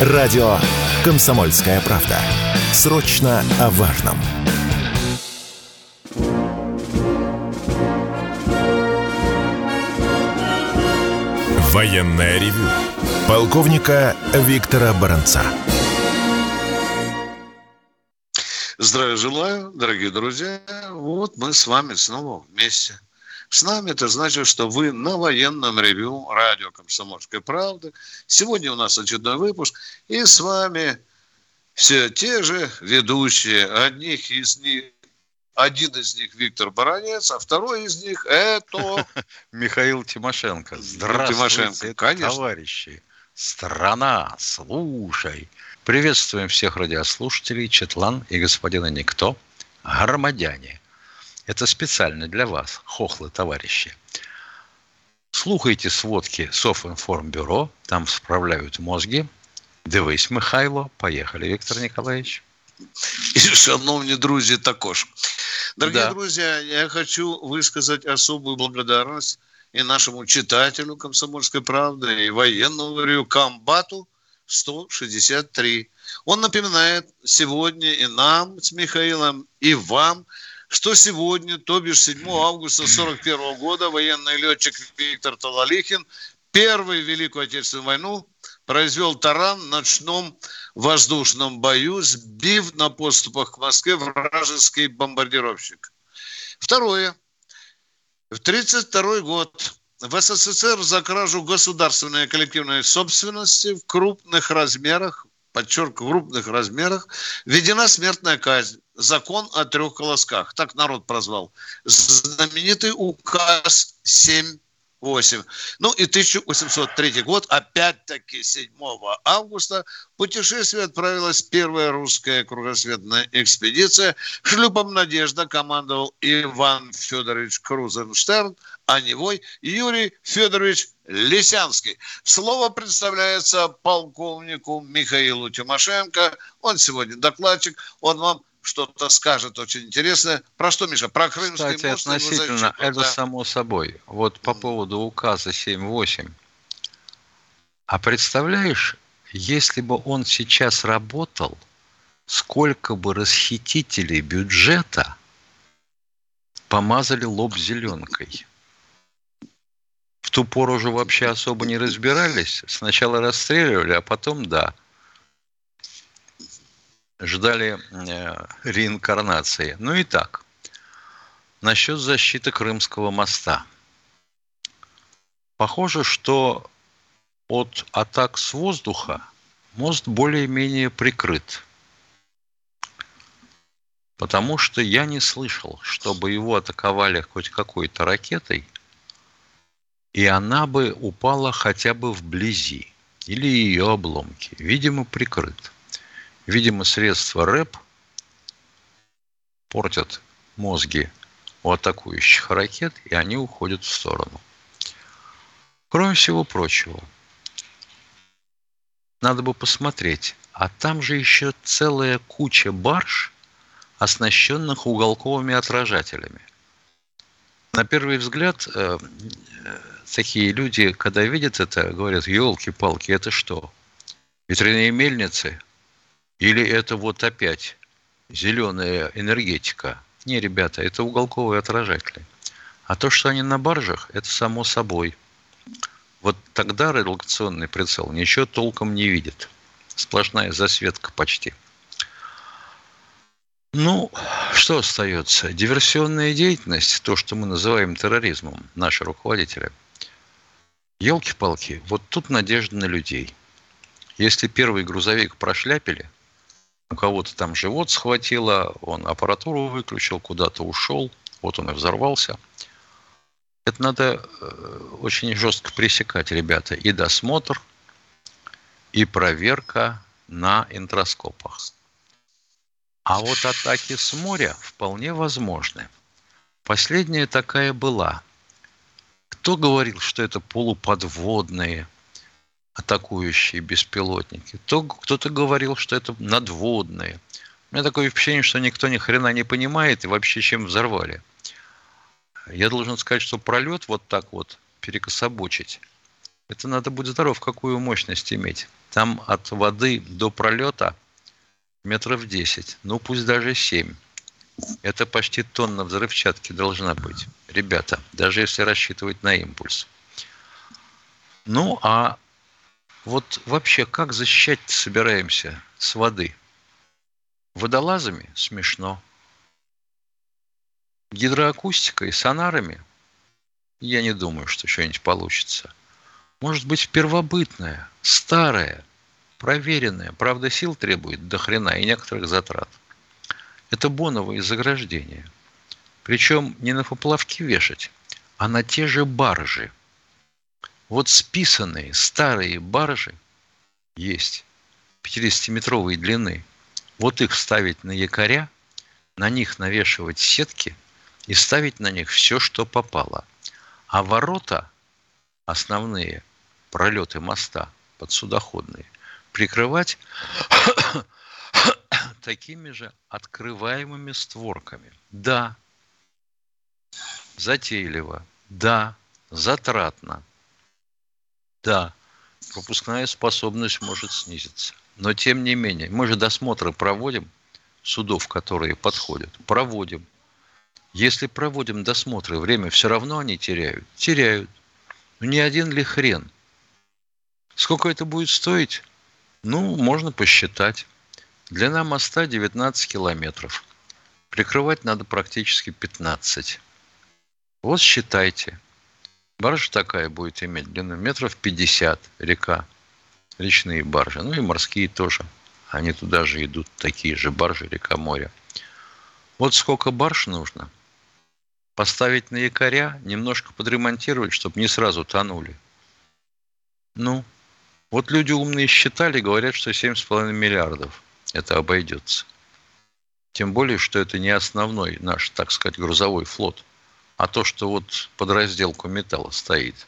Радио «Комсомольская правда». Срочно о важном. Военное ревю. Полковника Виктора Баранца. Здравия желаю, дорогие друзья. Вот мы с вами снова вместе. С нами это значит, что вы на военном ревю радио «Комсомольской правды». Сегодня у нас очередной выпуск. И с вами все те же ведущие. Одних из них один из них Виктор Баранец, а второй из них это... Михаил Тимошенко. Здравствуйте, Тимошенко, конечно. товарищи. Страна, слушай. Приветствуем всех радиослушателей, Четлан и господина Никто, громадяне. Это специально для вас, хохлы товарищи. Слухайте сводки Софинформбюро, там справляют мозги. Дивись, Михайло. Поехали, Виктор Николаевич. І, шановні друзі, також. Дорогие да. друзья, я хочу высказать особую благодарность и нашему читателю «Комсомольской правды», и военному комбату 163. Он напоминает сегодня и нам с Михаилом, и вам, что сегодня, то бишь 7 августа 1941 года, военный летчик Виктор Талалихин первый в Великую Отечественную войну произвел таран в ночном воздушном бою, сбив на подступах к Москве вражеский бомбардировщик. Второе. В 1932 год в СССР за кражу государственной коллективной собственности в крупных размерах, подчеркиваю, крупных размерах, введена смертная казнь. Закон о трех колосках. Так народ прозвал. Знаменитый указ 7 8. Ну и 1803 год, опять-таки 7 августа, путешествие отправилась первая русская кругосветная экспедиция. Шлюпом «Надежда» командовал Иван Федорович Крузенштерн, а невой Юрий Федорович Лисянский. Слово представляется полковнику Михаилу Тимошенко. Он сегодня докладчик. Он вам что-то скажет очень интересное. Про что, Миша? Про Крымский Кстати, мост? относительно, это да. само собой. Вот по поводу указа 7.8. А представляешь, если бы он сейчас работал, сколько бы расхитителей бюджета помазали лоб зеленкой. Ту пору уже вообще особо не разбирались. Сначала расстреливали, а потом да – ждали э, реинкарнации. Ну и так. Насчет защиты Крымского моста. Похоже, что от атак с воздуха мост более-менее прикрыт. Потому что я не слышал, чтобы его атаковали хоть какой-то ракетой, и она бы упала хотя бы вблизи, или ее обломки. Видимо, прикрыт. Видимо, средства РЭП портят мозги у атакующих ракет, и они уходят в сторону. Кроме всего прочего, надо бы посмотреть, а там же еще целая куча барж, оснащенных уголковыми отражателями. На первый взгляд, э, э, такие люди, когда видят это, говорят, елки-палки, это что? Ветряные мельницы – или это вот опять зеленая энергетика? Не, ребята, это уголковые отражатели. А то, что они на баржах, это само собой. Вот тогда редукционный прицел ничего толком не видит. Сплошная засветка почти. Ну, что остается? Диверсионная деятельность, то, что мы называем терроризмом, наши руководители. Елки-палки, вот тут надежда на людей. Если первый грузовик прошляпили, у кого-то там живот схватило, он аппаратуру выключил, куда-то ушел, вот он и взорвался. Это надо э, очень жестко пресекать, ребята, и досмотр, и проверка на интроскопах. А вот атаки с моря вполне возможны. Последняя такая была. Кто говорил, что это полуподводные, атакующие беспилотники. То кто-то говорил, что это надводные. У меня такое впечатление, что никто ни хрена не понимает и вообще чем взорвали. Я должен сказать, что пролет вот так вот перекособочить, Это надо быть здоров, какую мощность иметь. Там от воды до пролета метров 10, ну пусть даже 7. Это почти тонна взрывчатки должна быть. Ребята, даже если рассчитывать на импульс. Ну, а вот вообще как защищать собираемся с воды? Водолазами смешно. Гидроакустикой, сонарами я не думаю, что что-нибудь получится. Может быть, первобытная, старая, проверенная, правда, сил требует до хрена и некоторых затрат – это боновые заграждения. Причем не на поплавки вешать, а на те же баржи. Вот списанные старые баржи есть 50-метровой длины. Вот их ставить на якоря, на них навешивать сетки и ставить на них все, что попало. А ворота основные, пролеты моста подсудоходные, прикрывать такими же открываемыми створками. Да, затейливо. Да, затратно. Да, пропускная способность может снизиться. Но тем не менее, мы же досмотры проводим, судов, которые подходят, проводим. Если проводим досмотры, время все равно они теряют. Теряют. Ну не один ли хрен? Сколько это будет стоить? Ну, можно посчитать. Длина моста 19 километров. Прикрывать надо практически 15. Вот считайте. Баржа такая будет иметь длину метров 50, река. Речные баржи. Ну и морские тоже. Они туда же идут, такие же баржи, река, море. Вот сколько барж нужно. Поставить на якоря, немножко подремонтировать, чтобы не сразу тонули. Ну, вот люди умные считали, говорят, что 7,5 миллиардов это обойдется. Тем более, что это не основной наш, так сказать, грузовой флот, а то, что вот под разделку металла стоит.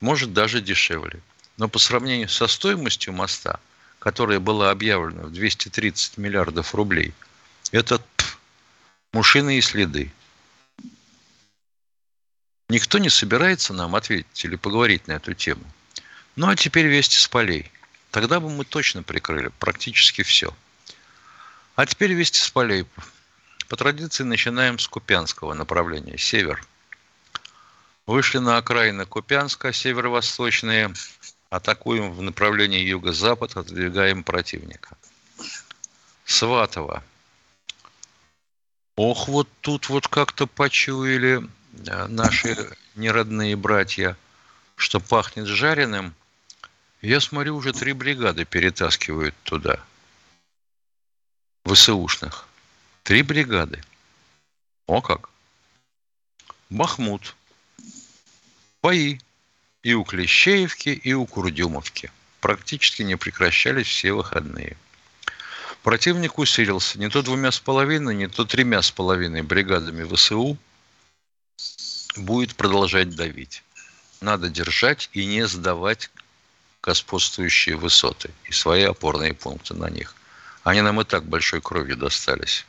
Может даже дешевле. Но по сравнению со стоимостью моста, которая была объявлена в 230 миллиардов рублей, это пф, мушины и следы. Никто не собирается нам ответить или поговорить на эту тему. Ну а теперь вести с полей – Тогда бы мы точно прикрыли практически все. А теперь вести с полей. По традиции начинаем с Купянского направления, север. Вышли на окраины Купянска, северо-восточные, атакуем в направлении юго-запад, отодвигаем противника. Сватово. Ох, вот тут вот как-то почуяли э, наши неродные братья, что пахнет жареным – я смотрю, уже три бригады перетаскивают туда. ВСУшных. Три бригады. О как. Бахмут. Бои. И у Клещеевки, и у Курдюмовки. Практически не прекращались все выходные. Противник усилился не то двумя с половиной, не то тремя с половиной бригадами ВСУ. Будет продолжать давить. Надо держать и не сдавать господствующие высоты и свои опорные пункты на них. Они нам и так большой кровью достались.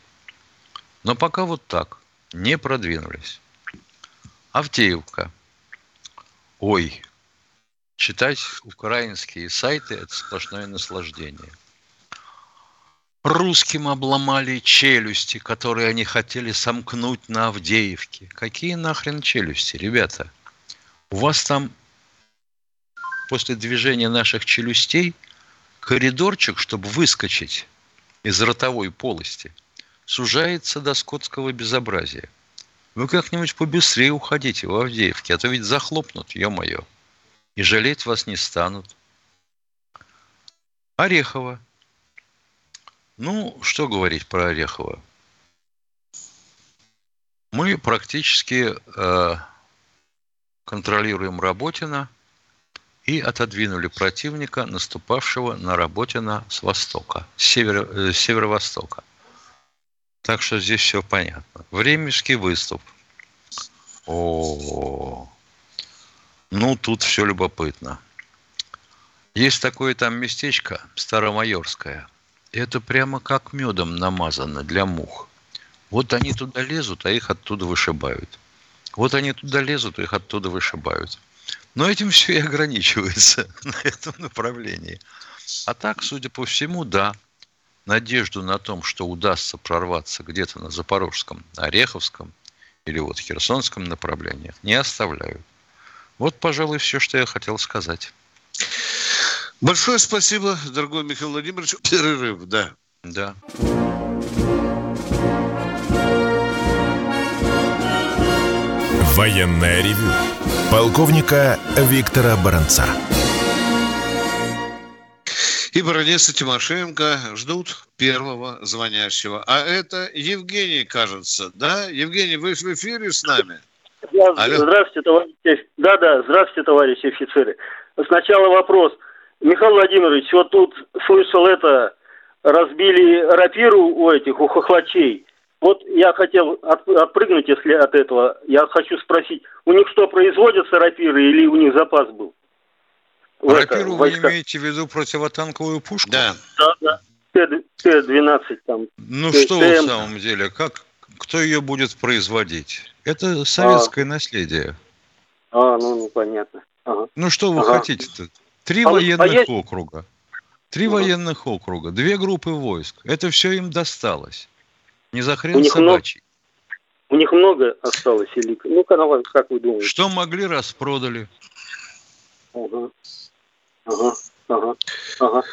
Но пока вот так, не продвинулись. Авдеевка. Ой, читать украинские сайты – это сплошное наслаждение. Русским обломали челюсти, которые они хотели сомкнуть на Авдеевке. Какие нахрен челюсти, ребята? У вас там после движения наших челюстей коридорчик, чтобы выскочить из ротовой полости, сужается до скотского безобразия. Вы как-нибудь побыстрее уходите в Авдеевке, а то ведь захлопнут, ё-моё. И жалеть вас не станут. Орехово. Ну, что говорить про Орехово? Мы практически э, контролируем Работина – и отодвинули противника, наступавшего на Работина с востока, с, севера, э, северо-востока. Так что здесь все понятно. Временский выступ. О, ну тут все любопытно. Есть такое там местечко Старомайорское. Это прямо как медом намазано для мух. Вот они туда лезут, а их оттуда вышибают. Вот они туда лезут, их оттуда вышибают. Но этим все и ограничивается на этом направлении. А так, судя по всему, да, надежду на том, что удастся прорваться где-то на Запорожском, Ореховском или вот Херсонском направлениях, не оставляют. Вот, пожалуй, все, что я хотел сказать. Большое спасибо, дорогой Михаил Владимирович. Перерыв, да. Да. Военная ревю. Полковника Виктора Баранца. И Баранец и Тимошенко ждут первого звонящего. А это Евгений, кажется, да? Евгений, вы в эфире с нами? Да, здравствуйте, товарищи. Да, да, здравствуйте, товарищи офицеры. Сначала вопрос. Михаил Владимирович, вот тут слышал это, разбили рапиру у этих, у хохлачей. Вот я хотел от, отпрыгнуть, если от этого. Я хочу спросить, у них что, производятся рапиры или у них запас был? Рапиру вы имеете в виду противотанковую пушку? Да. Да, да. Т-12 там. Ну что в самом деле, как, кто ее будет производить? Это советское а. наследие. А, ну, ну понятно. Ага. Ну что вы ага. хотите-то? Три а военных а есть... округа. Три ага. военных округа, две группы войск. Это все им досталось. Не за хрен собачий. У них много осталось или... Ну, как вы думаете? Что могли, распродали. Ага. Ага. Ага. Ага.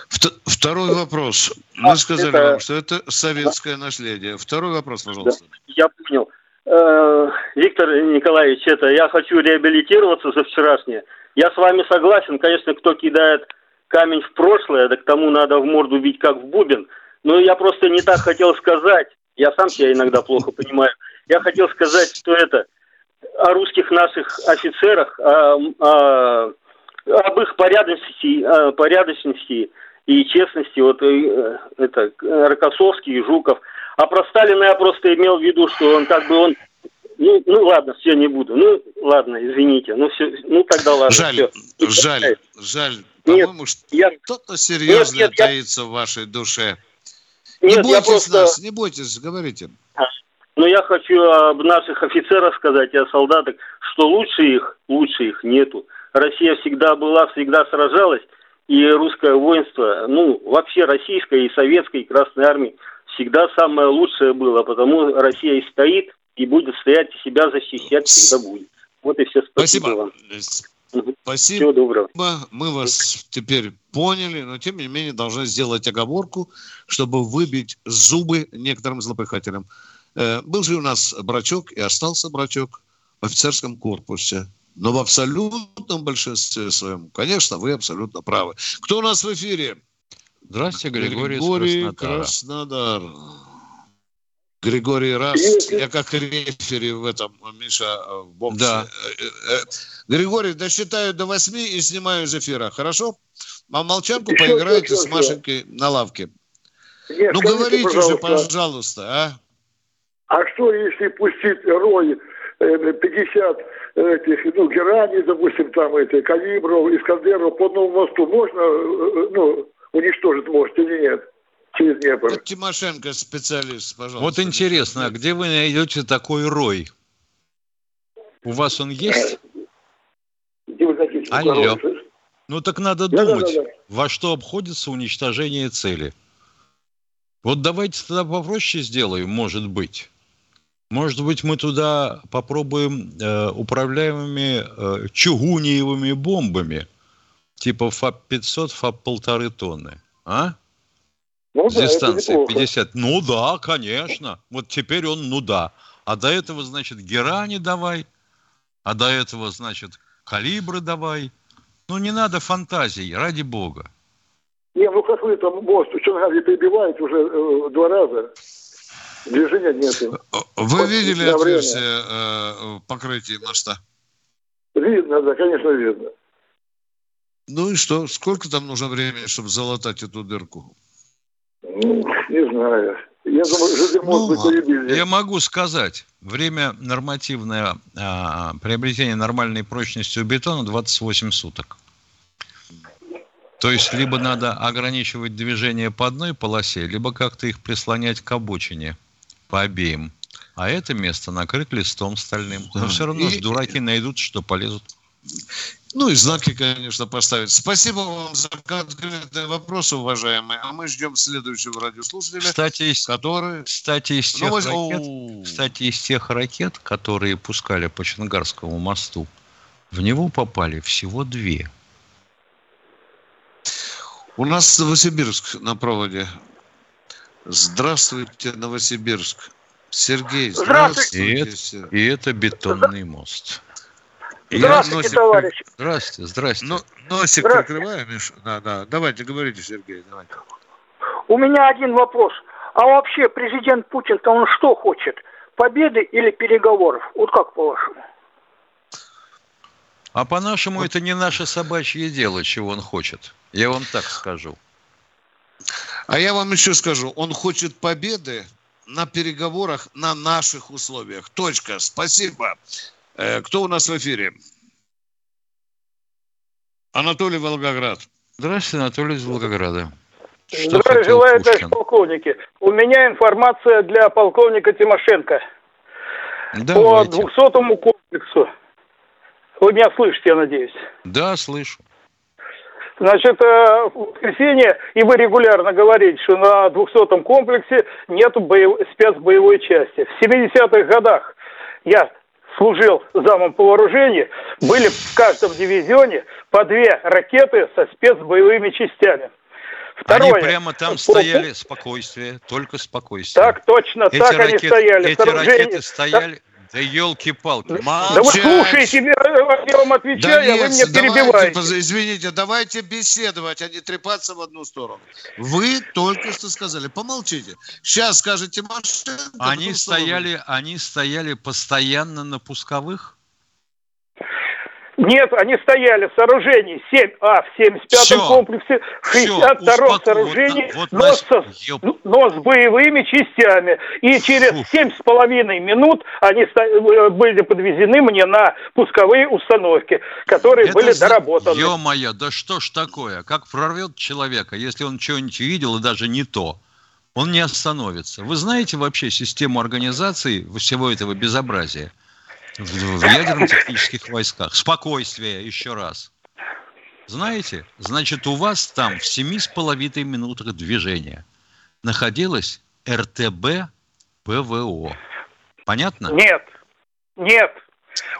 Второй вопрос. Мы а, сказали это... вам, что это советское да. наследие. Второй вопрос, пожалуйста. Да. Я понял. Э, Виктор Николаевич, это я хочу реабилитироваться за вчерашнее. Я с вами согласен, конечно, кто кидает камень в прошлое, так тому надо в морду бить как в бубен. Но я просто не так хотел сказать. Я сам себя иногда плохо понимаю. Я хотел сказать, что это о русских наших офицерах, о, о, об их порядочности, о порядочности и честности. Вот э, это Рокоссовский и Жуков. А про Сталина я просто имел в виду, что он как бы он ну, ну ладно, все, не буду. Ну, ладно, извините. Ну, все, ну тогда ладно. Жаль, все. жаль, жаль. По-моему, что-то серьезное нет, нет, таится я... в вашей душе. Не нет, бойтесь просто... нас, не бойтесь, говорите. Но я хочу об наших офицерах сказать и о солдатах, что лучше их, лучше их нету. Россия всегда была, всегда сражалась, и русское воинство, ну, вообще российское и советское, и Красной Армии, всегда самое лучшее было, потому Россия и стоит, и будет стоять и себя защищать всегда будет. Вот и все. Спасибо, Спасибо вам. Спасибо. Всего доброго. Мы вас теперь поняли, но тем не менее должны сделать оговорку, чтобы выбить зубы некоторым злопыхателям. Э, был же у нас брачок и остался брачок в офицерском корпусе. Но в абсолютном большинстве своем, конечно, вы абсолютно правы. Кто у нас в эфире? Здравствуйте, Григорий, Григорий Краснодар. Григорий Раз, я как рефери в этом, Миша, в боксе. Да. Э, э, Григорий, досчитаю до восьми и снимаю из эфира, хорошо? А молчанку еще, поиграете еще, с Машенькой еще. на лавке. Нет, ну, говорите пожалуйста. же, пожалуйста, а? А что, если пустить рой 50 э, этих, ну, герани, допустим, там эти, калибров, искандеров по одному мосту можно, ну, уничтожить мост или нет? через Днепр. Вот Тимошенко специалист, пожалуйста. Вот интересно, а где вы найдете такой рой? У вас он есть? Где вы хотите? Алло. Ну так надо да, думать, да, да, да. во что обходится уничтожение цели. Вот давайте тогда попроще сделаем, может быть. Может быть, мы туда попробуем э, управляемыми э, чугуниевыми бомбами, типа ФАП-500, ФАП-полторы тонны. А? Ну, да, дистанция 50. Ну да, конечно. Вот теперь он ну да. А до этого, значит, герани давай. А до этого, значит, калибры давай. Ну не надо фантазий, ради бога. Не, ну как вы там мост в Чонгаре перебиваете уже э, два раза. Движения нет. Вы вот, видели отверстие э, покрытия моста? Видно, да, конечно, видно. Ну и что? Сколько там нужно времени, чтобы залатать эту дырку? Ну, не знаю. Я думаю, что ну, быть Я могу сказать, время нормативное а, приобретения нормальной прочности у бетона 28 суток. То есть, либо надо ограничивать движение по одной полосе, либо как-то их прислонять к обочине по обеим. А это место накрыть листом стальным. Но все равно и, дураки найдут, что полезут. Ну и знаки, конечно, поставить. Спасибо вам за конкретные вопросы, уважаемые. А мы ждем следующего радиослушателя, Кстати, который... кстати, из тех Ну, вот- ракет, Оу. кстати, из тех ракет, которые пускали по Чангарскому мосту, в него попали всего две. У нас Новосибирск на проводе. Здравствуйте, Новосибирск. Сергей, Здравствуйте. И здравствуйте. это, Сер- и это бетонный мост. Здравствуйте, носик- товарищ. Здрасте, здрасте. Но- носик Здравствуйте. прикрываем, Миш? Да, да. Давайте, говорите, Сергей, давайте. У меня один вопрос. А вообще президент Путин-то он что хочет? Победы или переговоров? Вот как по-вашему? А по-нашему, это не наше собачье дело, чего он хочет. Я вам так скажу. А я вам еще скажу, он хочет победы на переговорах на наших условиях. Точка. Спасибо. Э, кто у нас в эфире? Анатолий Волгоград. Здравствуйте, Анатолий из Волгограда. Что Здравия желаю, товарищ полковники. У меня информация для полковника Тимошенко по Давайте. 200 комплексу. Вы меня слышите, я надеюсь. Да, слышу. Значит, э, в воскресенье, и вы регулярно говорите, что на 200-м комплексе нет боев... спецбоевой части. В 70-х годах я служил замом по вооружению, были в каждом дивизионе по две ракеты со спецбоевыми частями. Второе. Они прямо там стояли, спокойствие, только спокойствие. Так точно, эти так они ракеты, стояли. Эти Сооружение- ракеты стояли, да елки-палки. Да вы слушаете, я вам отвечаю, а вы меня давайте, перебиваете. поз- извините, давайте беседовать, а не трепаться в одну сторону. Вы только что сказали, помолчите. Сейчас скажете Машенко. Они стояли, они стояли постоянно на пусковых? Нет, они стояли в сооружении 7А в 75-м Всё. комплексе, в Всё, 62-м успоко- сооружении, вот на- но, вот со- ёп. ну, но с боевыми частями. И через семь с половиной минут они ста- э, были подвезены мне на пусковые установки, которые были за- доработаны. Ё-моё, да что ж такое? Как прорвет человека, если он что-нибудь видел и даже не то? Он не остановится. Вы знаете вообще систему организации всего этого безобразия в, в ядерно-технических войсках? Спокойствие, еще раз. Знаете, значит, у вас там в семи с половиной минутах движения находилась РТБ ПВО. Понятно? Нет, нет.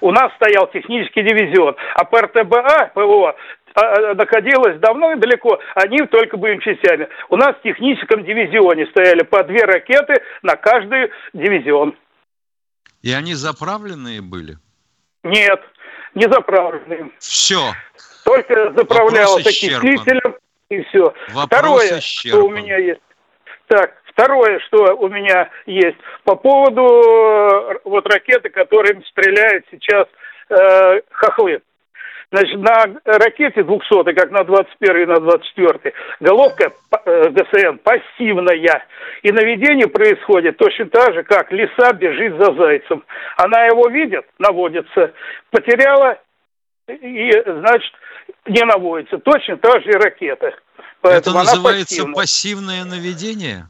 У нас стоял технический дивизион, а по РТБА ПВО а, а, находилось давно и далеко, они только боевыми частями. У нас в техническом дивизионе стояли по две ракеты на каждый дивизион. И они заправленные были? Нет, не заправленные. Все. Только заправлялся исчерпан. окислителем и все. Вопрос Второе, что у исчерпан. меня есть. Так, второе, что у меня есть. По поводу э, вот ракеты, которыми стреляют сейчас э, хохлы. Значит, на ракете 200, как на 21 и на 24, головка э, ГСН пассивная. И наведение происходит точно так же, как лиса бежит за зайцем. Она его видит, наводится, потеряла, и, значит, не наводится. Точно так же и ракета. Это Поэтому она называется пассивное наведение?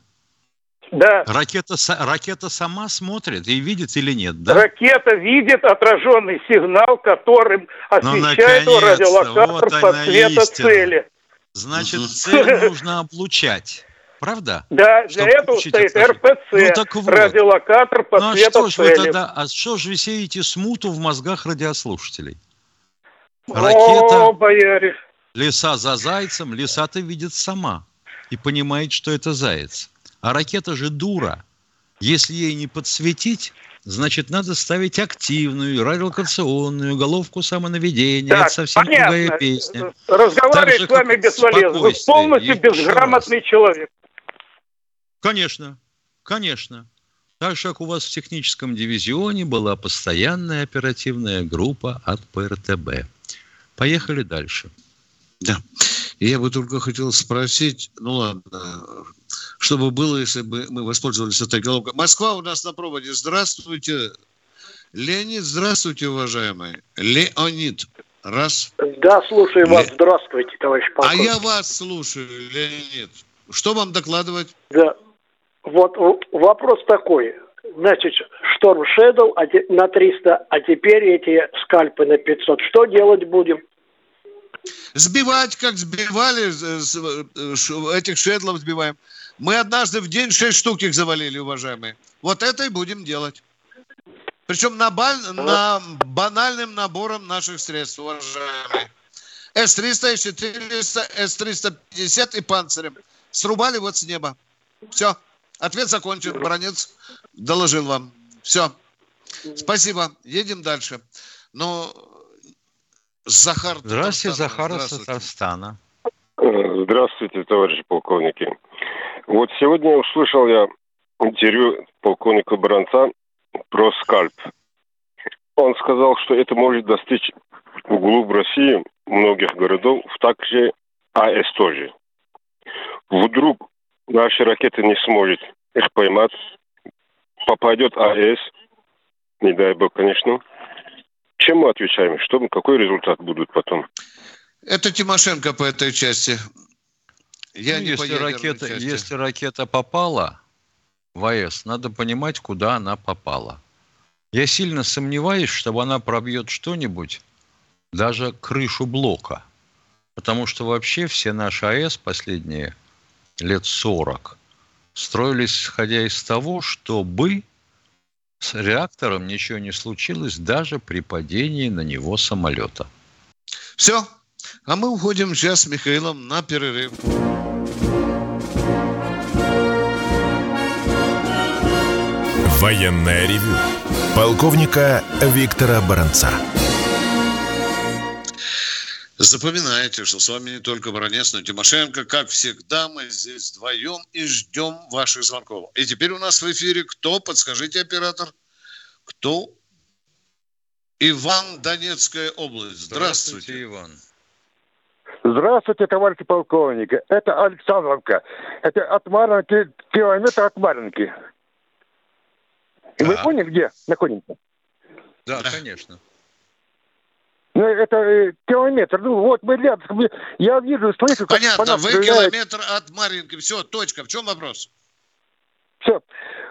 Да. Ракета, ракета сама смотрит и видит или нет, да? Ракета видит отраженный сигнал, которым Ну, освещает наконец-то, радиолокатор вот по она цвету истина. цели. Значит, цель нужно облучать. Правда? Да, для Чтобы этого стоит отражение. РПЦ, Ну, так вот. радиолокатор по Ну а что ж вы цели. тогда, а что ж вы сеете смуту в мозгах радиослушателей? О, Ракета, бояре. лиса за зайцем, лиса-то видит сама и понимает, что это заяц. А ракета же дура. Если ей не подсветить, значит, надо ставить активную, радиолокационную, головку самонаведения. Так, это совсем понятно. другая песня. Же, с вами бесполезно. Вы полностью Еще безграмотный человек. Конечно, конечно. Так же, как у вас в техническом дивизионе была постоянная оперативная группа от ПРТБ. Поехали дальше. Да. Я бы только хотел спросить, ну ладно, что бы было, если бы мы воспользовались этой головкой. Москва у нас на проводе. Здравствуйте. Леонид, здравствуйте, уважаемый. Леонид. Раз. Да, слушаю вас. Ле- Здравствуйте, товарищ А полковник. я вас слушаю, Леонид. Что вам докладывать? Да. Вот в- вопрос такой. Значит, Шторм Shadow а на 300, а теперь эти скальпы на 500. Что делать будем? Сбивать, как сбивали, э, этих шедлов сбиваем. Мы однажды в день шесть штук их завалили, уважаемые. Вот это и будем делать. Причем на, баль, на банальным набором наших средств, уважаемые. С-300, С-400, С-350 и панцирем. Срубали вот с неба. Все. Ответ закончен. Бронец доложил вам. Все. Спасибо. Едем дальше. Но Захар... Здравствуйте, Захар из Татарстана. Здравствуйте, товарищи полковники. Вот сегодня услышал я интервью полковника Бранца про скальп. Он сказал, что это может достичь вглубь России многих городов, также АЭС тоже. Вдруг наши ракеты не сможет их поймать, попадет АЭС, не дай бог, конечно. Чем мы отвечаем? Что, какой результат будет потом? Это Тимошенко по этой части. Я ну, не если, ракета, если ракета попала в АЭС, надо понимать, куда она попала. Я сильно сомневаюсь, что она пробьет что-нибудь, даже крышу блока. Потому что вообще все наши АЭС последние лет 40 строились, исходя из того, чтобы с реактором ничего не случилось даже при падении на него самолета. Все. А мы уходим сейчас с Михаилом на перерыв. Военная ревю. Полковника Виктора Баранца. Запоминайте, что с вами не только Баранец, но и Тимошенко. Как всегда, мы здесь вдвоем и ждем ваших звонков. И теперь у нас в эфире кто? Подскажите, оператор. Кто? Иван, Донецкая область. Здравствуйте, Здравствуйте Иван. Здравствуйте, товарищи полковники. Это Александровка. Это от Маринки, километр от Маринки. Да. Вы поняли, где находимся? Да, конечно. Ну, это э, километр. Ну, вот мы рядом. Я вижу, слышу, как Понятно, вы стреляет. километр от Маринки. Все, точка. В чем вопрос? Все.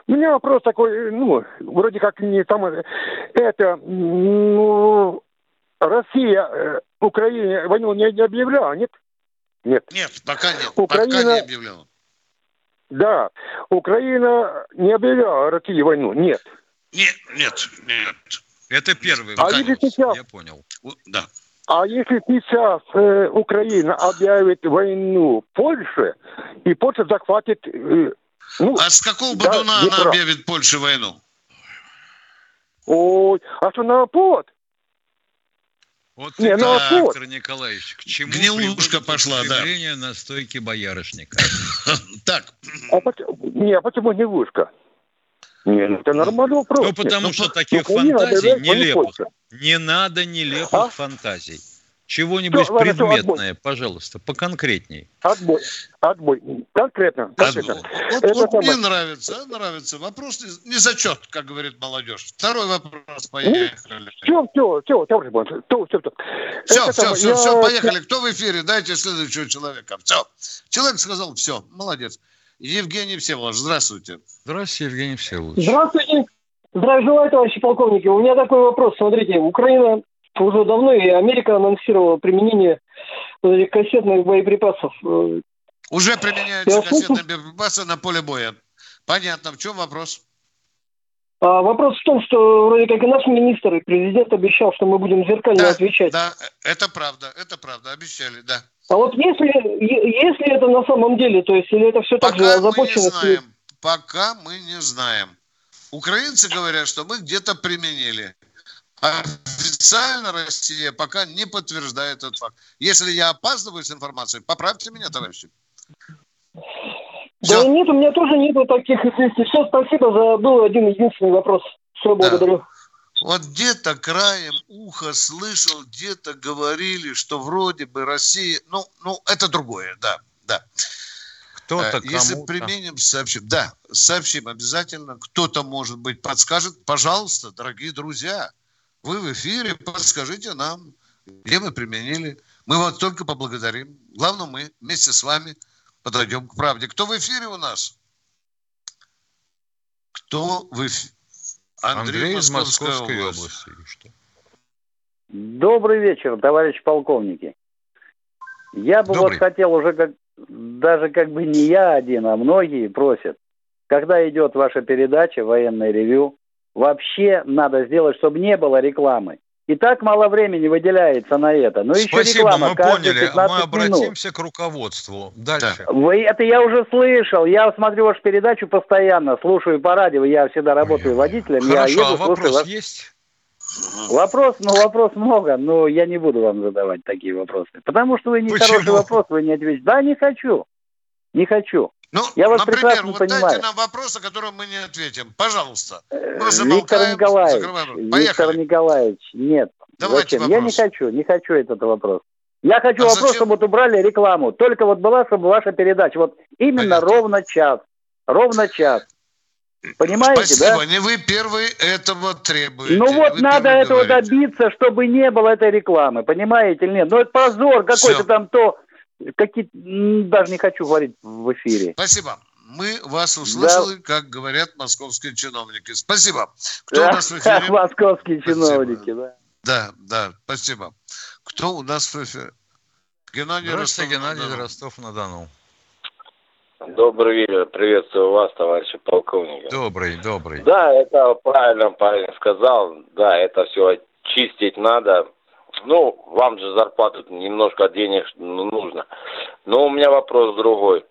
У меня вопрос такой, ну, вроде как не там... Э, это, ну, Россия э, Украине войну не, не объявляла, нет? Нет. Нет, пока нет. Украина... Пока не объявляла. Да. Украина не объявляла России войну, нет. Нет, нет, нет. Это первый а если сейчас, я понял. Да. А если сейчас э, Украина объявит войну Польше, и Польша захватит... Э, ну, а с какого бодуна да, она объявит Польше войну? Ой, а что на повод? Вот не, ну, так, вот. Виктор Николаевич, к чему Гнилушка пошла, да. на стойке боярышника. Так. А не, а почему гнилушка? Не, ну это нормальный вопрос. Ну, потому что таких фантазий нелепых. Не надо нелепых а? фантазий. Чего-нибудь Все, предметное, ладно, пожалуйста, поконкретней. Отбой. Отбой. Конкретно. конкретно. Отбой. Вот, Это вот мне нравится, нравится. Вопрос не, не зачет, как говорит молодежь. Второй вопрос, поехали. Все, все, все, товарищ все, все, все. Все, все, все, все, поехали. Кто в эфире? Дайте следующего человека. Все. Человек сказал все, молодец. Евгений Всеволодович, здравствуйте. Здравствуйте, Евгений Всеволодович. Здравствуйте. Здравия желаю, товарищи полковники. У меня такой вопрос. Смотрите, Украина уже давно, и Америка анонсировала применение этих кассетных боеприпасов. Уже применяются кассетные боеприпасы на поле боя. Понятно. В чем вопрос? А вопрос в том, что вроде как и наш министр, и президент обещал, что мы будем зеркально да, отвечать. Да, это правда, это правда, обещали, да. А вот если, если это на самом деле, то есть, или это все Пока так же озабочено... мы не знаем. Пока мы не знаем. Украинцы говорят, что мы где-то применили. Официально Россия пока не подтверждает этот факт. Если я опаздываю с информацией, поправьте меня, товарищи. Все. Да нет, у меня тоже нету таких известий. Все, спасибо за был один единственный вопрос. Все, благодарю. Да. Вот где-то краем уха слышал, где-то говорили, что вроде бы Россия... Ну, ну это другое, да, да. Кто-то э, Если применим, сообщим. Да, сообщим обязательно. Кто-то, может быть, подскажет. Пожалуйста, дорогие друзья, вы в эфире, подскажите нам, где мы применили. Мы вас только поблагодарим. Главное, мы вместе с вами подойдем к правде. Кто в эфире у нас? Кто в эфире? Андрей, Андрей из Московской области. области. Добрый вечер, товарищ полковники. Я бы Добрый. вот хотел уже как даже как бы не я один, а многие просят, когда идет ваша передача «Военное ревю», вообще надо сделать, чтобы не было рекламы. И так мало времени выделяется на это. Но еще Спасибо, реклама мы поняли. 15 Мы минут. обратимся к руководству. Дальше. Вы, это я уже слышал. Я смотрю вашу передачу постоянно, слушаю по радио. Я всегда работаю водителем. я Хорошо, еду, а слушаю вопрос вас. есть? Вопрос, ну вопрос много, но я не буду вам задавать такие вопросы. Потому что вы не Почему? хороший вопрос, вы не ответите. Да, не хочу. Не хочу. Ну, я вас например, прекрасно вот понимаю. дайте нам вопрос, о котором мы не ответим. Пожалуйста. Мы Виктор замолкаем, Николаевич, закрываем. Виктор. Николаевич, нет. Давайте Зачем? Я не вопрос. хочу, не хочу этот вопрос. Я хочу А вопрос, зачем? чтобы вот убрали рекламу. Только вот была, чтобы ваша передача. Вот именно ровно час. Ровно час. Понимаете, Спасибо, да? не вы первый этого требуете. Ну вот Вы надо этого говорите. добиться, чтобы не было этой рекламы, понимаете или нет? Ну это позор какой-то там то, какие даже не хочу говорить в эфире. Спасибо. Мы вас услышали, как говорят московские чиновники. Спасибо. Кто Да, у нас в эфире? Московские Спасибо. чиновники, да. Да, да, спасибо. Кто у нас в эфире? Геннадий Здравствуйте. Геннадий Ростов-на-Дону. Добрый вечер. Приветствую вас, товарищи полковники. Добрый, добрый. Да, это правильно парень сказал. Да, это все чистить надо. Ну, вам же зарплату немножко денег ну, нужно. Но у меня вопрос другой.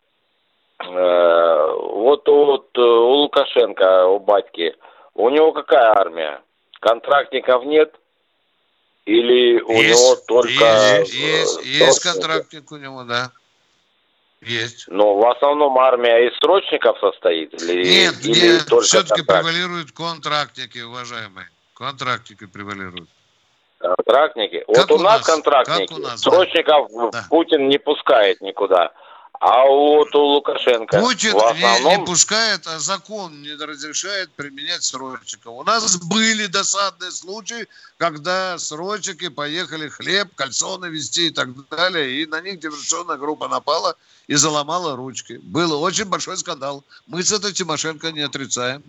Э, Вот у, вот, э, у Лукашенко, у батьки, у него какая армия? Контрактников нет? Или у Есть, него только... есть, э, есть, есть срочники? контрактник у него, да. Есть. Ну, в основном армия из срочников состоит? Или, Нет, или нет, все-таки контракт- превалируют контрактники, уважаемые. Контрактники превалируют. Контрактники? Как вот у нас, нас, контрактники. у нас, да. Срочников Путин не пускает никуда. А вот у Лукашенко Путин в не, основном... не пускает, а закон не разрешает применять срочников. У нас были досадные случаи, когда срочники поехали хлеб, кальсоны везти и так далее, и на них диверсионная группа напала и заломала ручки. Был очень большой скандал. Мы с этой Тимошенко не отрицаем.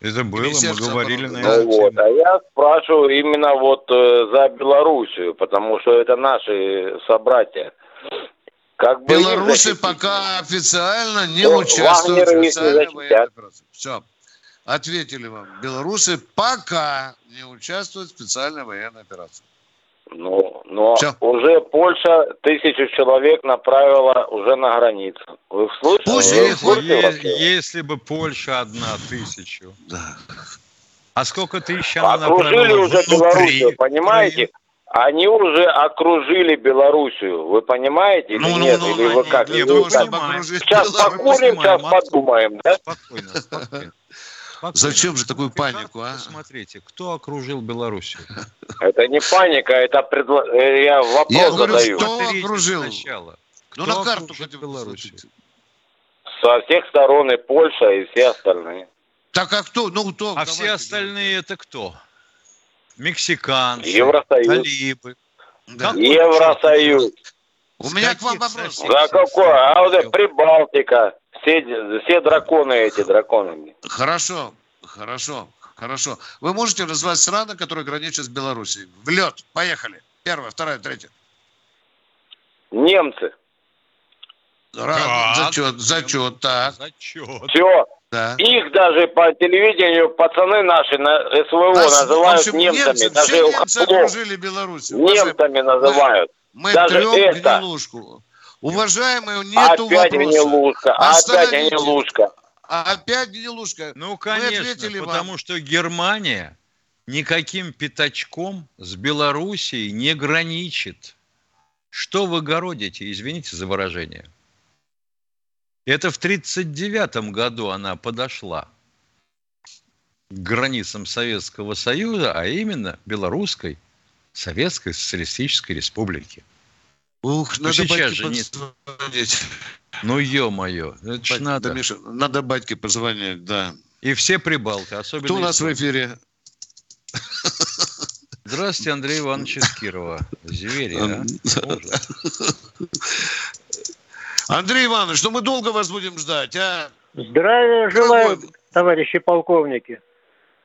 Это было, мы говорили на обороны. эту Ну вот, а я спрашиваю именно вот э, за Белоруссию, потому что это наши собратья. Как бы Белорусы защитить? пока официально не Ну, участвуют в защитят. военной операции. Все. Ответили вам. Белорусы пока не участвуют в специальной военной операции. Ну, но Всё. уже Польша тысячу человек направила уже на границу. Вы слышали? Пусть Вы их Е- если бы Польша одна тысячу. Да. А сколько тысяч она Окружили направила уже Белоруссию, понимаете? Они уже окружили Белоруссию. Вы понимаете или Ну, ну, нет? ну, или вы они как? Или того, вы как? чтобы окружить Сейчас покурим, сейчас Понимаем, подумаем, да? Спокойно, спокойно. Спокойно. Зачем же такую панику, а? Посмотрите, кто окружил Белоруссию? Это не паника, это предла... э, я вопрос Я говорю, задаю. что Смотрите окружил? сначала. Ну, Кто на карту окружил хотя Белоруссию? Со всех сторон и Польша, и все остальные. Так а кто? Ну, кто? А Давайте все остальные это кто? Мексиканцы, Евросоюз. талибы. Да. Какой Евросоюз. У меня к вам вопрос. Да какой? А вот это Прибалтика. Все, все драконы эти драконы. Хорошо, хорошо, хорошо. Вы можете назвать страны, которые граничат с Белоруссией? В лед. Поехали. Первая, вторая, третья. Немцы. Раз, Так. зачет, зачет, так, Зачет. Все. да. Их даже по телевидению пацаны наши на СВО Нас, называют общем, немцами. немцы, даже все немцы окружили Беларусь. Немцами называют. Мы даже трем это. гнилушку. Уважаемые, нету опять вопроса. гнилушка, опять гнилушка. Опять гнилушка. Ну, конечно, ответили вам. потому что Германия никаким пятачком с Белоруссией не граничит. Что вы городите, извините за выражение. Это в 1939 году она подошла к границам Советского Союза, а именно Белорусской Советской Социалистической Республики. Ух, Ну, надо сейчас же не- позвонить. Ну, ё-моё, это ж Бать- надо. Да, Миша, надо батьке позвонить, да. И все прибалты, особенно... Кто у нас в эфире? Здравствуйте, Андрей Иванович из Кирова. Звери, а? Андрей Иванович, ну мы долго вас будем ждать, а? Здравия желаю, товарищи полковники.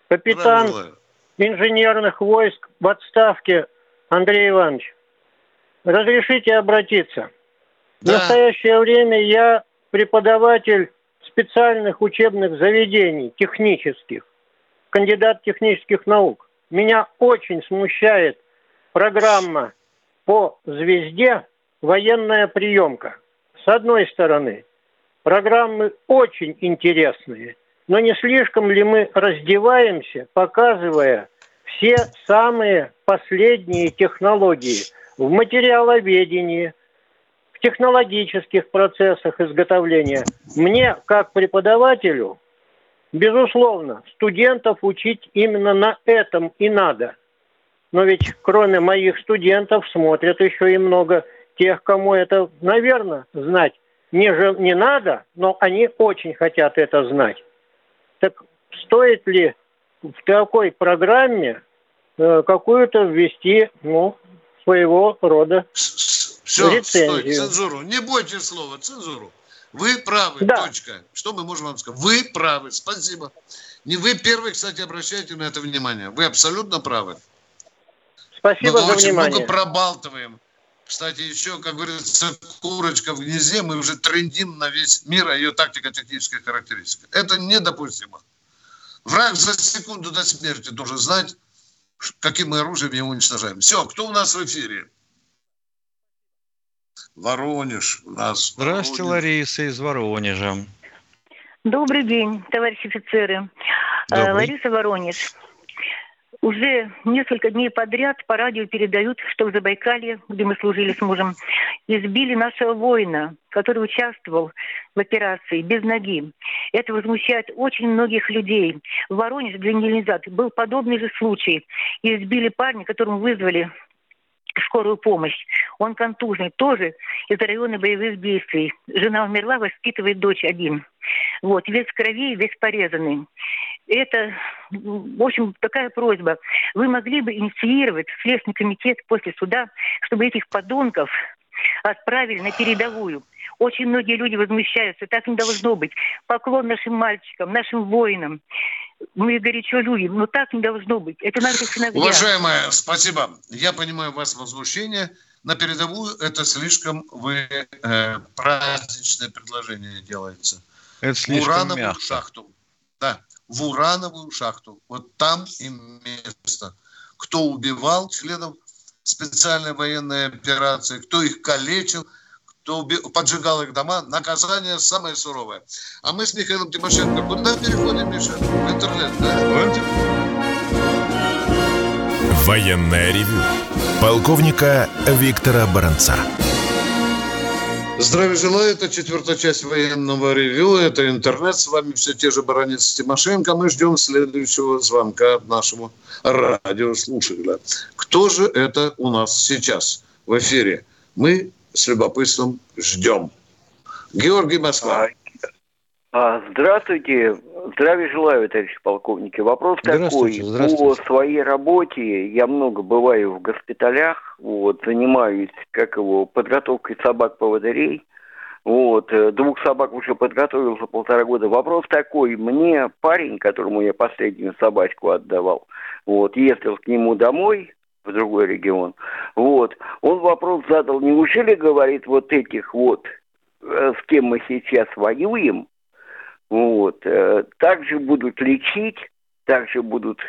Капитан Здравия инженерных войск в отставке Андрей Иванович. Разрешите обратиться. В настоящее время я преподаватель специальных учебных заведений технических, кандидат технических наук. Меня очень смущает программа по звезде «Военная приемка». С одной стороны, программы очень интересные, но не слишком ли мы раздеваемся, показывая все самые последние технологии в материаловедении, в технологических процессах изготовления. Мне, как преподавателю, безусловно, студентов учить именно на этом и надо. Но ведь кроме моих студентов смотрят еще и много тех, кому это, наверное, знать не, не надо, но они очень хотят это знать. Так стоит ли в такой программе э, какую-то ввести, ну, своего рода Все, рецензию? Стой, цензуру. Не бойтесь слова, цензуру. Вы правы, да. точка. Что мы можем вам сказать? Вы правы, спасибо. Не вы первый, кстати, обращайте на это внимание. Вы абсолютно правы. Спасибо мы за очень внимание. много пробалтываем. Кстати, еще, как говорится, курочка в гнезде, мы уже трендим на весь мир о ее тактико-технической характеристике. Это недопустимо. Враг за секунду до смерти должен знать, каким мы оружием его уничтожаем. Все, кто у нас в эфире? Воронеж у нас. Здравствуйте, Воронеж. Лариса из Воронежа. Добрый день, товарищи офицеры. Добрый. Лариса Воронеж. Уже несколько дней подряд по радио передают, что в Забайкалье, где мы служили с мужем, избили нашего воина, который участвовал в операции без ноги. Это возмущает очень многих людей. В Воронеже недели назад был подобный же случай. Избили парня, которому вызвали скорую помощь. Он контужный, тоже из района боевых действий. Жена умерла, воспитывает дочь один. Вот, весь в крови, весь порезанный. Это, в общем, такая просьба. Вы могли бы инициировать Следственный комитет после суда, чтобы этих подонков отправили на передовую. Очень многие люди возмущаются, так не должно быть. Поклон нашим мальчикам, нашим воинам. Мы горячо любим, но так не должно быть. Это наши сыновья. Уважаемая, спасибо. Я понимаю вас возмущение. На передовую это слишком вы э, праздничное предложение делается. Это в слишком урановую мягко. шахту. Да, в урановую шахту. Вот там им место. Кто убивал членов специальной военной операции, кто их калечил, кто уби- поджигал их дома, наказание самое суровое. А мы с Михаилом Тимошенко куда переходим, Миша? В интернет, да? Военное ревю полковника Виктора Баранца. Здравия желаю, это четвертая часть военного ревю, это интернет, с вами все те же Баранец Тимошенко, мы ждем следующего звонка нашему радиослушателя. Кто же это у нас сейчас в эфире? Мы с любопытством ждем. Георгий Москва. А, Здравствуйте, здравия желаю, товарищи полковники. Вопрос такой. Здравствуйте, здравствуйте. По своей работе я много бываю в госпиталях, вот, занимаюсь, как его, подготовкой собак-поводырей. Вот, э, двух собак уже подготовил за полтора года. Вопрос такой, мне парень, которому я последнюю собачку отдавал, вот, ездил к нему домой, в другой регион, вот, он вопрос задал, неужели, говорит, вот этих вот, э, с кем мы сейчас воюем, вот. э, Также будут лечить, также будут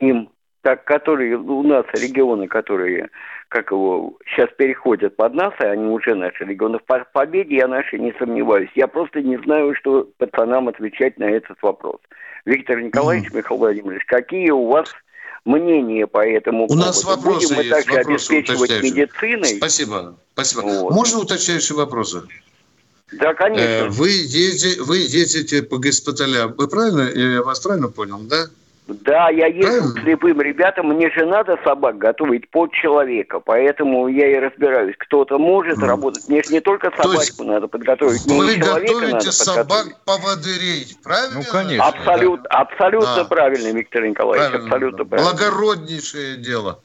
им, так, которые у нас регионы, которые, как его, сейчас переходят под нас, и они уже наши регионы. В по- победе я нашей не сомневаюсь. Я просто не знаю, что пацанам отвечать на этот вопрос. Виктор Николаевич, Михаил Владимирович, какие у вас мнения по этому У поводу? нас вопросы Будем мы есть, также вопросы обеспечивать медициной? Спасибо, спасибо. Вот. Можно уточняющие вопросы? Да, конечно. Э, Вы, ездите, вы ездите по госпиталям. Вы правильно, я вас правильно понял, да? Да, я езжу к слепым ребятам, мне же надо собак готовить под человека, поэтому я и разбираюсь. Кто-то может работать, мне же не только собачку надо подготовить, Вы и человека надо готовите подготовить. собак-поводырей, правильно? Ну, конечно. Абсолютно, абсолютно Да. правильно, Виктор Николаевич, Правильно. абсолютно правильно. Благороднейшее дело.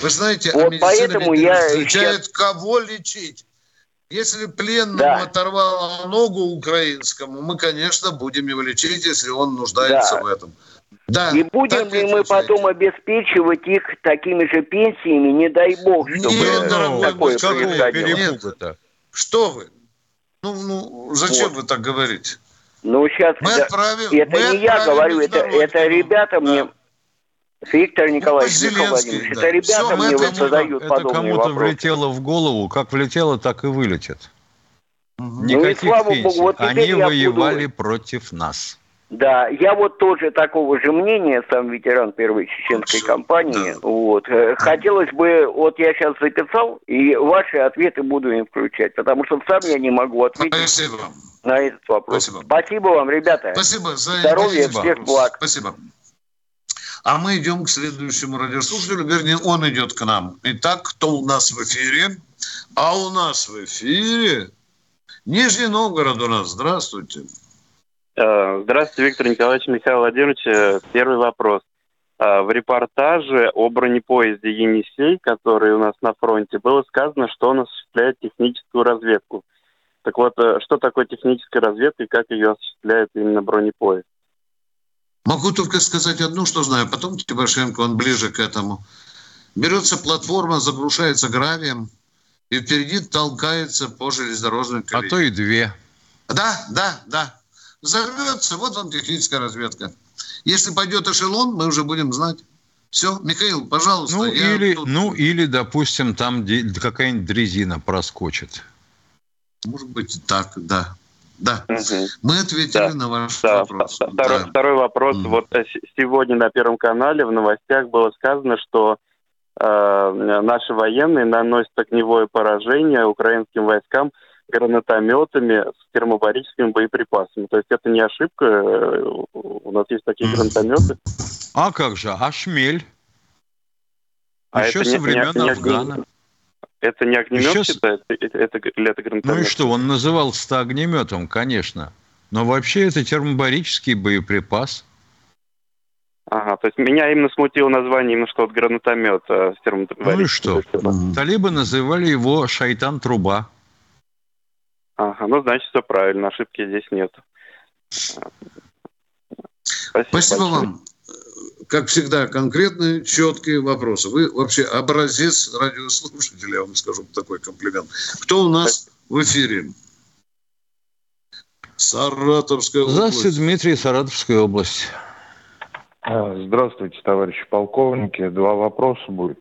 Вы знаете, а Вот медицина поэтому я различает, кого лечить. Если пленному Да. оторвало ногу украинскому, мы, конечно, будем его лечить, если он нуждается Да. в этом. Да, И будем ли мы потом обеспечивать их такими же пенсиями, не дай бог, чтобы Нет, дорогой такое происходило. Что вы? Ну, ну зачем вот. вы так говорите? Ну, сейчас... Мы да, отправим, это мы не я говорю, это, это ребята да. мне... Виктор ну, Николаевич, ну, Михаил Владимирович, да. это ребята Все, мне вот задают Это кому-то влетело в голову, как влетело, так и вылетит. Угу. Никаких ну, и слава пенсий. Богу, вот Они воевали буду... против нас. Да, я вот тоже такого же мнения, сам ветеран первой чеченской кампании. Вот. Э, хотелось бы, вот я сейчас записал, и ваши ответы буду им включать, потому что сам я не могу ответить Спасибо. на этот вопрос. Спасибо. Спасибо вам, ребята. Спасибо за Здоровья, Спасибо. всех благ. Спасибо. А мы идем к следующему радиослушателю, вернее, он идет к нам. Итак, кто у нас в эфире? А у нас в эфире Нижний Новгород у нас. Здравствуйте. Э, здравствуйте, Виктор Николаевич Михаил Владимирович. Э, первый вопрос. Э, в репортаже о бронепоезде «Енисей», который у нас на фронте, было сказано, что он осуществляет техническую разведку. Так вот, что такое техническая разведка и как ее осуществляет именно бронепоезд? Могу только сказать одну, что знаю. Потом Тимошенко, он ближе к этому. Берется платформа, заглушается гравием, и впереди толкается по железнодорожной колее. А то и две. Да, да, да взорвется, вот он техническая разведка. Если пойдет эшелон, мы уже будем знать. Все, Михаил, пожалуйста. Ну, или, тут... ну или, допустим, там какая-нибудь дрезина проскочит. Может быть, так, да. Да, угу. мы ответили да. на ваш да. вопрос. Второй, да. второй вопрос. Mm. Вот э, сегодня на Первом канале в новостях было сказано, что э, наши военные наносят огневое поражение украинским войскам гранатометами с термобарическими боеприпасами. То есть это не ошибка, э, у нас есть такие гранатометы. А как же, а шмель? А Еще это со не, времен не, Афгана. Это не огнемет Еще... считается, это, это, или это гранатомет? Ну и что, он назывался огнеметом, конечно. Но вообще это термобарический боеприпас. Ага, то есть меня именно смутило название именно что вот гранатомет а, с термобарическим. Ну и что? Талибы называли его «Шайтан-труба». Ага, ну, значит, все правильно, ошибки здесь нет. Спасибо, Спасибо вам. Как всегда, конкретные, четкие вопросы. Вы вообще образец радиослушателя, я вам скажу такой комплимент. Кто у нас в эфире? Саратовская область. Здравствуйте, Дмитрий, Саратовская область. А, здравствуйте, товарищи полковники. Два вопроса будет.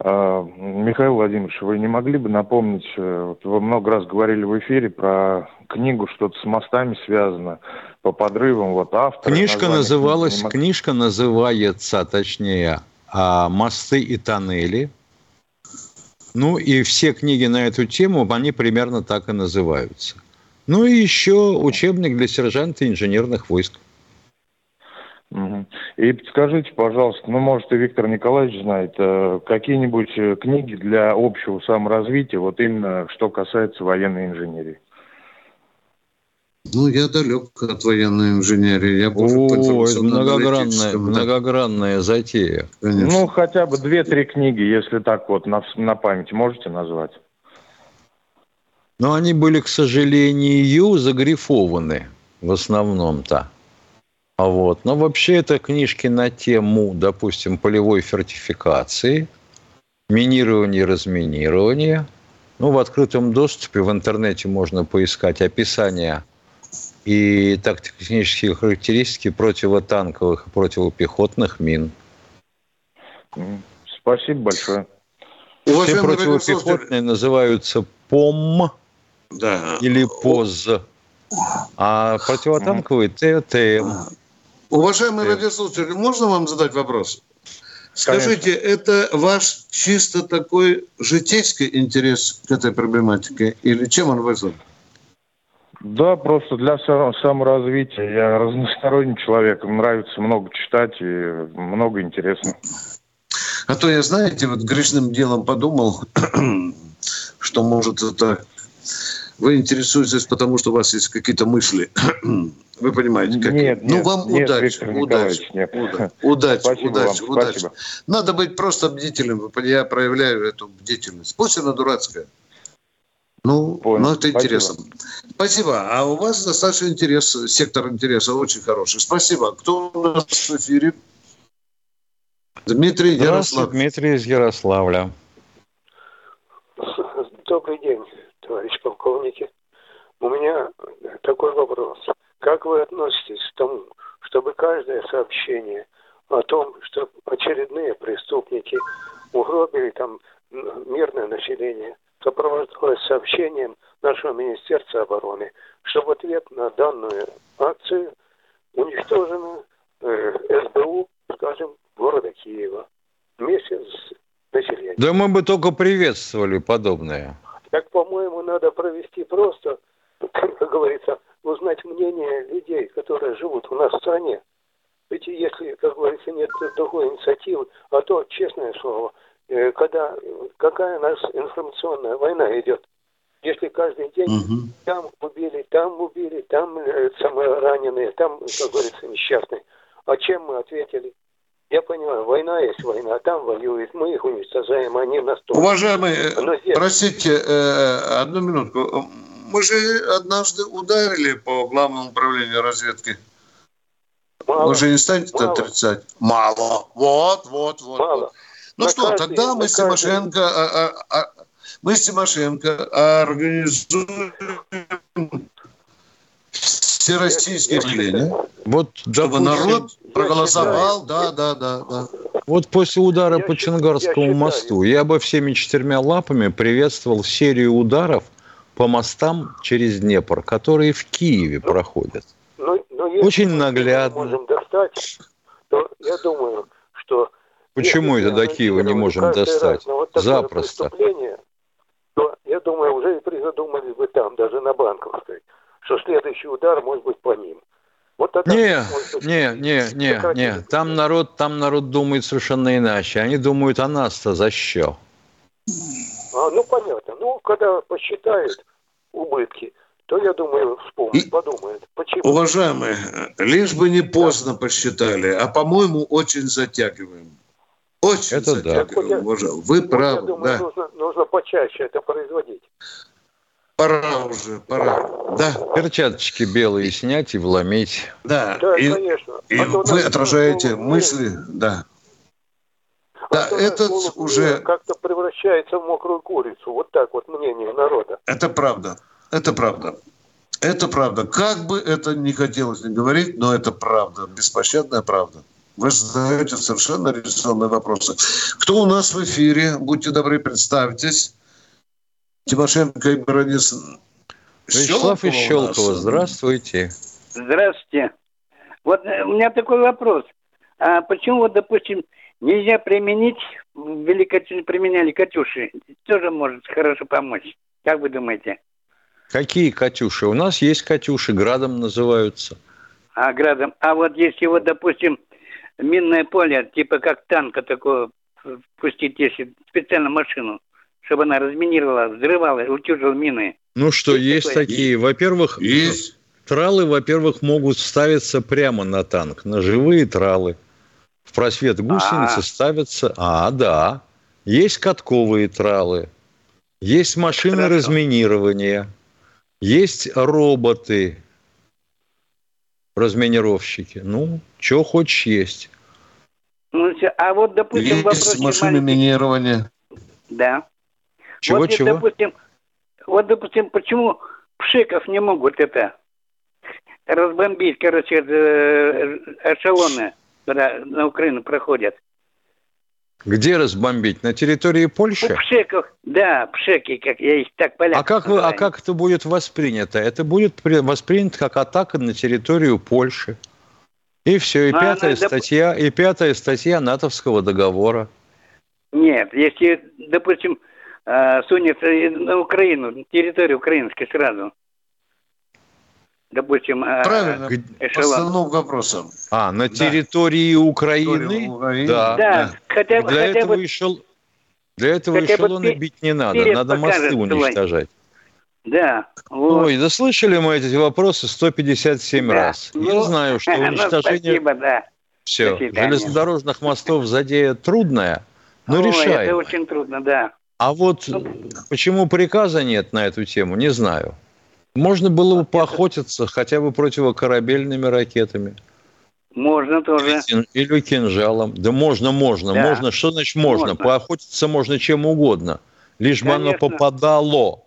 А, Михаил Владимирович, вы не могли бы напомнить, э, вот вы много раз говорили в эфире про книгу, что-то с мостами связано, по подрывам, вот автор. Книжка называлась, мог... книжка называется, точнее, а, «Мосты и тоннели». Ну и все книги на эту тему, они примерно так и называются. Ну и еще учебник для сержанта инженерных войск. И подскажите, пожалуйста, ну, может, и Виктор Николаевич знает, э, какие-нибудь э, книги для общего саморазвития, вот именно что касается военной инженерии? Ну, я далек от военной инженерии. Я О, это многогранная, многогранная затея. Конечно. Ну, хотя бы две-три книги, если так вот на, на память можете назвать? Но они были, к сожалению, загрифованы в основном-то. А вот. Но вообще это книжки на тему, допустим, полевой фортификации, минирования и разминирования. Ну, в открытом доступе в интернете можно поискать описание и тактико-технические характеристики противотанковых и противопехотных мин. Спасибо большое. Все противопехотные называются ПОМ да. или ПОЗ, а противотанковые ТТМ. Уважаемый Привет. радиослушатель, можно вам задать вопрос? Скажите, Конечно. это ваш чисто такой житейский интерес к этой проблематике или чем он вызван? Да, просто для саморазвития. Я разносторонний человек, нравится много читать и много интересно. А то я, знаете, вот грешным делом подумал, что может это вы интересуетесь, потому что у вас есть какие-то мысли. Вы понимаете, как? Нет, ну, нет, вам нет, удачи, удачи, нет. удачи, спасибо удачи, вам, удачи. Спасибо. Надо быть просто бдительным. Я проявляю эту бдительность. Пусть она дурацкая. Ну, Понял. ну это интересно. Спасибо. Спасибо. А у вас достаточно интерес, сектор интереса очень хороший. Спасибо. Кто у нас в эфире? Дмитрий Ярослав. Дмитрий из Ярославля. Добрый день товарищ полковники. У меня такой вопрос. Как вы относитесь к тому, чтобы каждое сообщение о том, что очередные преступники угробили там мирное население, сопровождалось сообщением нашего Министерства обороны, что в ответ на данную акцию уничтожено э, СБУ, скажем, города Киева вместе с населением. Да мы бы только приветствовали подобное. Так, по-моему, надо провести просто, как говорится, узнать мнение людей, которые живут у нас в стране. Ведь если, как говорится, нет другой инициативы, а то, честное слово, э, когда какая у нас информационная война идет, если каждый день угу. там убили, там убили, там э, самые раненые, там, как говорится, несчастные. А чем мы ответили? Я понимаю, война есть война, а там воюют, мы их уничтожаем, они нас тоже. Уважаемые, здесь... простите, э, одну минутку. Мы же однажды ударили по главному управлению разведки. Мало. Вы же не станете Мало. отрицать? Мало. Вот, вот, вот. Мало. вот. Ну на что, каждый, тогда мы с Тимошенко, а, а, а, мы с Тимошенко организуем всероссийские отделения. Вот, чтобы народ проголосовал, да, да, да, да. Вот после удара я по Чонгарскому я мосту я бы всеми четырьмя лапами приветствовал серию ударов по мостам через Днепр, которые в Киеве ну, проходят. Но, но Очень наглядно. можем достать, то я думаю, что... Почему это до Киева не можем достать? Вот Запросто. То, я думаю, уже и призадумались бы там, даже на Банковской, что следующий удар может быть по ним. Вот тогда, не, не, не, не, не. Там народ, там народ думает совершенно иначе. Они думают о нас-то за что? А, ну, понятно. Ну, когда посчитают убытки, то, я думаю, вспомнят, И, подумают. Почему? Уважаемые, лишь бы не поздно да. посчитали, а, по-моему, очень затягиваем. Очень это затягиваем, да. уважаемые. Вы вот правы, я думаю, да. нужно, нужно почаще это производить. Пора уже, пора. Да. Перчаточки белые снять и вломить. Да, да и, конечно. И а вы отражаете мысли, да. Да, а этот уже... Как-то превращается в мокрую курицу. Вот так вот мнение народа. Это правда. Это правда. Это правда. Как бы это ни хотелось не говорить, но это правда. Беспощадная правда. Вы задаете совершенно резонные вопросы. Кто у нас в эфире? Будьте добры, представьтесь. Тимошенко и Баранец. Вячеслав из Щелкова, здравствуйте. Здравствуйте. Вот э, у меня такой вопрос. А почему, вот, допустим, нельзя применить, в применяли «Катюши», тоже может хорошо помочь. Как вы думаете? Какие «Катюши»? У нас есть «Катюши», «Градом» называются. А, «Градом». А вот если вот, допустим, минное поле, типа как танка такое, пустить, если специально машину, чтобы она разминировала, взрывала, утюжила мины. Ну что, есть, есть такие. Во-первых, есть. тралы, во-первых, могут ставиться прямо на танк, на живые тралы. В просвет гусеницы А-а-а. ставятся... А, да. Есть катковые тралы. Есть машины Хорошо. разминирования. Есть роботы, разминировщики. Ну, что хочешь есть. Ну, а вот, допустим, есть вопрос машины маленький. минирования. Да. Чего, вот, чего? Допустим, вот, допустим, почему пшиков не могут это разбомбить, короче, э, эшелоны, когда на Украину проходят? Где разбомбить? На территории Польши? У пшеков, да, пшеки, как я их так поляк а как, вы, а как это будет воспринято? Это будет воспринято как атака на территорию Польши. И все, и а пятая статья, доп... и пятая статья НАТОвского договора. Нет, если, допустим, э, сунется на Украину, территорию украинскую сразу. Допустим, э, Правильно, эшелон. основным вопросом. А, на территории да. Украины? Украины? Да. да. Хотя, для, хотя этого бы, эшел... для этого хотя эшелоны бы бить не надо, надо мосты уничтожать. Да. Вот. Ой, да слышали мы эти вопросы 157 да. раз. Ну, Я знаю, что уничтожение... Спасибо, да. Все. Железнодорожных мостов задея трудная, но Ой, решаемая. это очень трудно, да. А вот ну, почему приказа нет на эту тему, не знаю. Можно было бы поохотиться хотя бы противокорабельными ракетами. Можно тоже. Или кинжалом. Да можно, можно, да. можно. Что значит можно? можно? Поохотиться можно чем угодно. Лишь Конечно. бы оно попадало.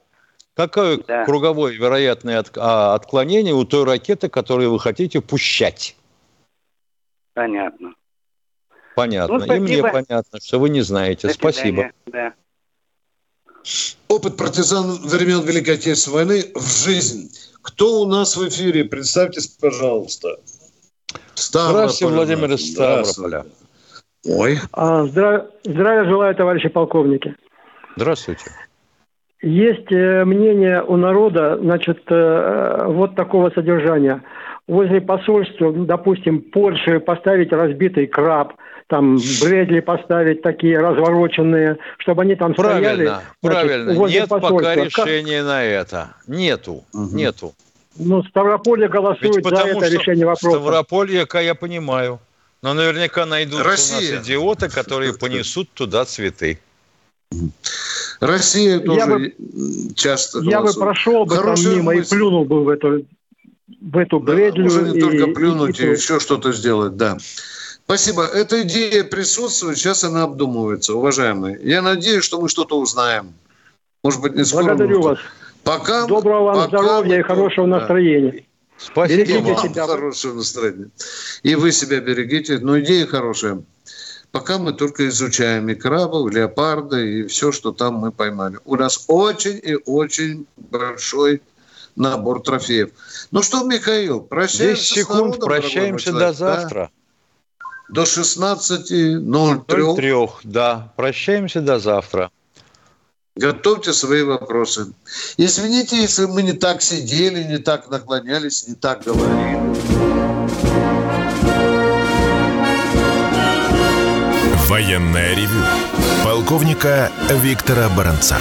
Какое да. круговое вероятное от, а, отклонение у той ракеты, которую вы хотите пущать? Понятно. Понятно. Ну, И мне понятно, что вы не знаете. До спасибо. Да. Опыт партизан времен Великой Отечественной войны в жизнь. Кто у нас в эфире? Представьтесь, пожалуйста. Ставрополь. Здравствуйте, Владимир из Ставрополя. Ой. А, здра... Здравия желаю, товарищи полковники. Здравствуйте. Есть э, мнение у народа, значит, э, вот такого содержания. Возле посольства, допустим, Польши поставить разбитый краб, там Брэдли поставить такие развороченные, чтобы они там правильно, стояли. Правильно, правильно. Нет посольства. пока решения как... на это. Нету, угу. нету. Ну, Ставрополье голосует за это решение вопроса. Ставрополье, я понимаю. Но наверняка найдутся Россия. у нас идиоты, которые понесут туда цветы. Россия тоже я бы, часто Я бы прошел бы там мимо мысль. и плюнул бы в эту, в эту бредлю. Да, можно не и, только плюнуть и, и, и еще что-то сделать, да. Спасибо. Эта идея присутствует, сейчас она обдумывается, уважаемые. Я надеюсь, что мы что-то узнаем. Может быть, не скоро. Благодарю вас. Пока, Доброго вам пока здоровья и хорошего да. настроения. Спасибо берегите вам. себя. Хорошего настроения. И вы себя берегите. Но идея хорошая. Пока мы только изучаем и крабов, леопарда, и все, что там мы поймали. У нас очень и очень большой набор трофеев. Ну что, Михаил, прощаемся 10 секунд, народом, прощаемся до завтра. Да? До 16.03. 03, да. Прощаемся до завтра. Готовьте свои вопросы. Извините, если мы не так сидели, не так наклонялись, не так говорили. Военная ревю. Полковника Виктора Баранца.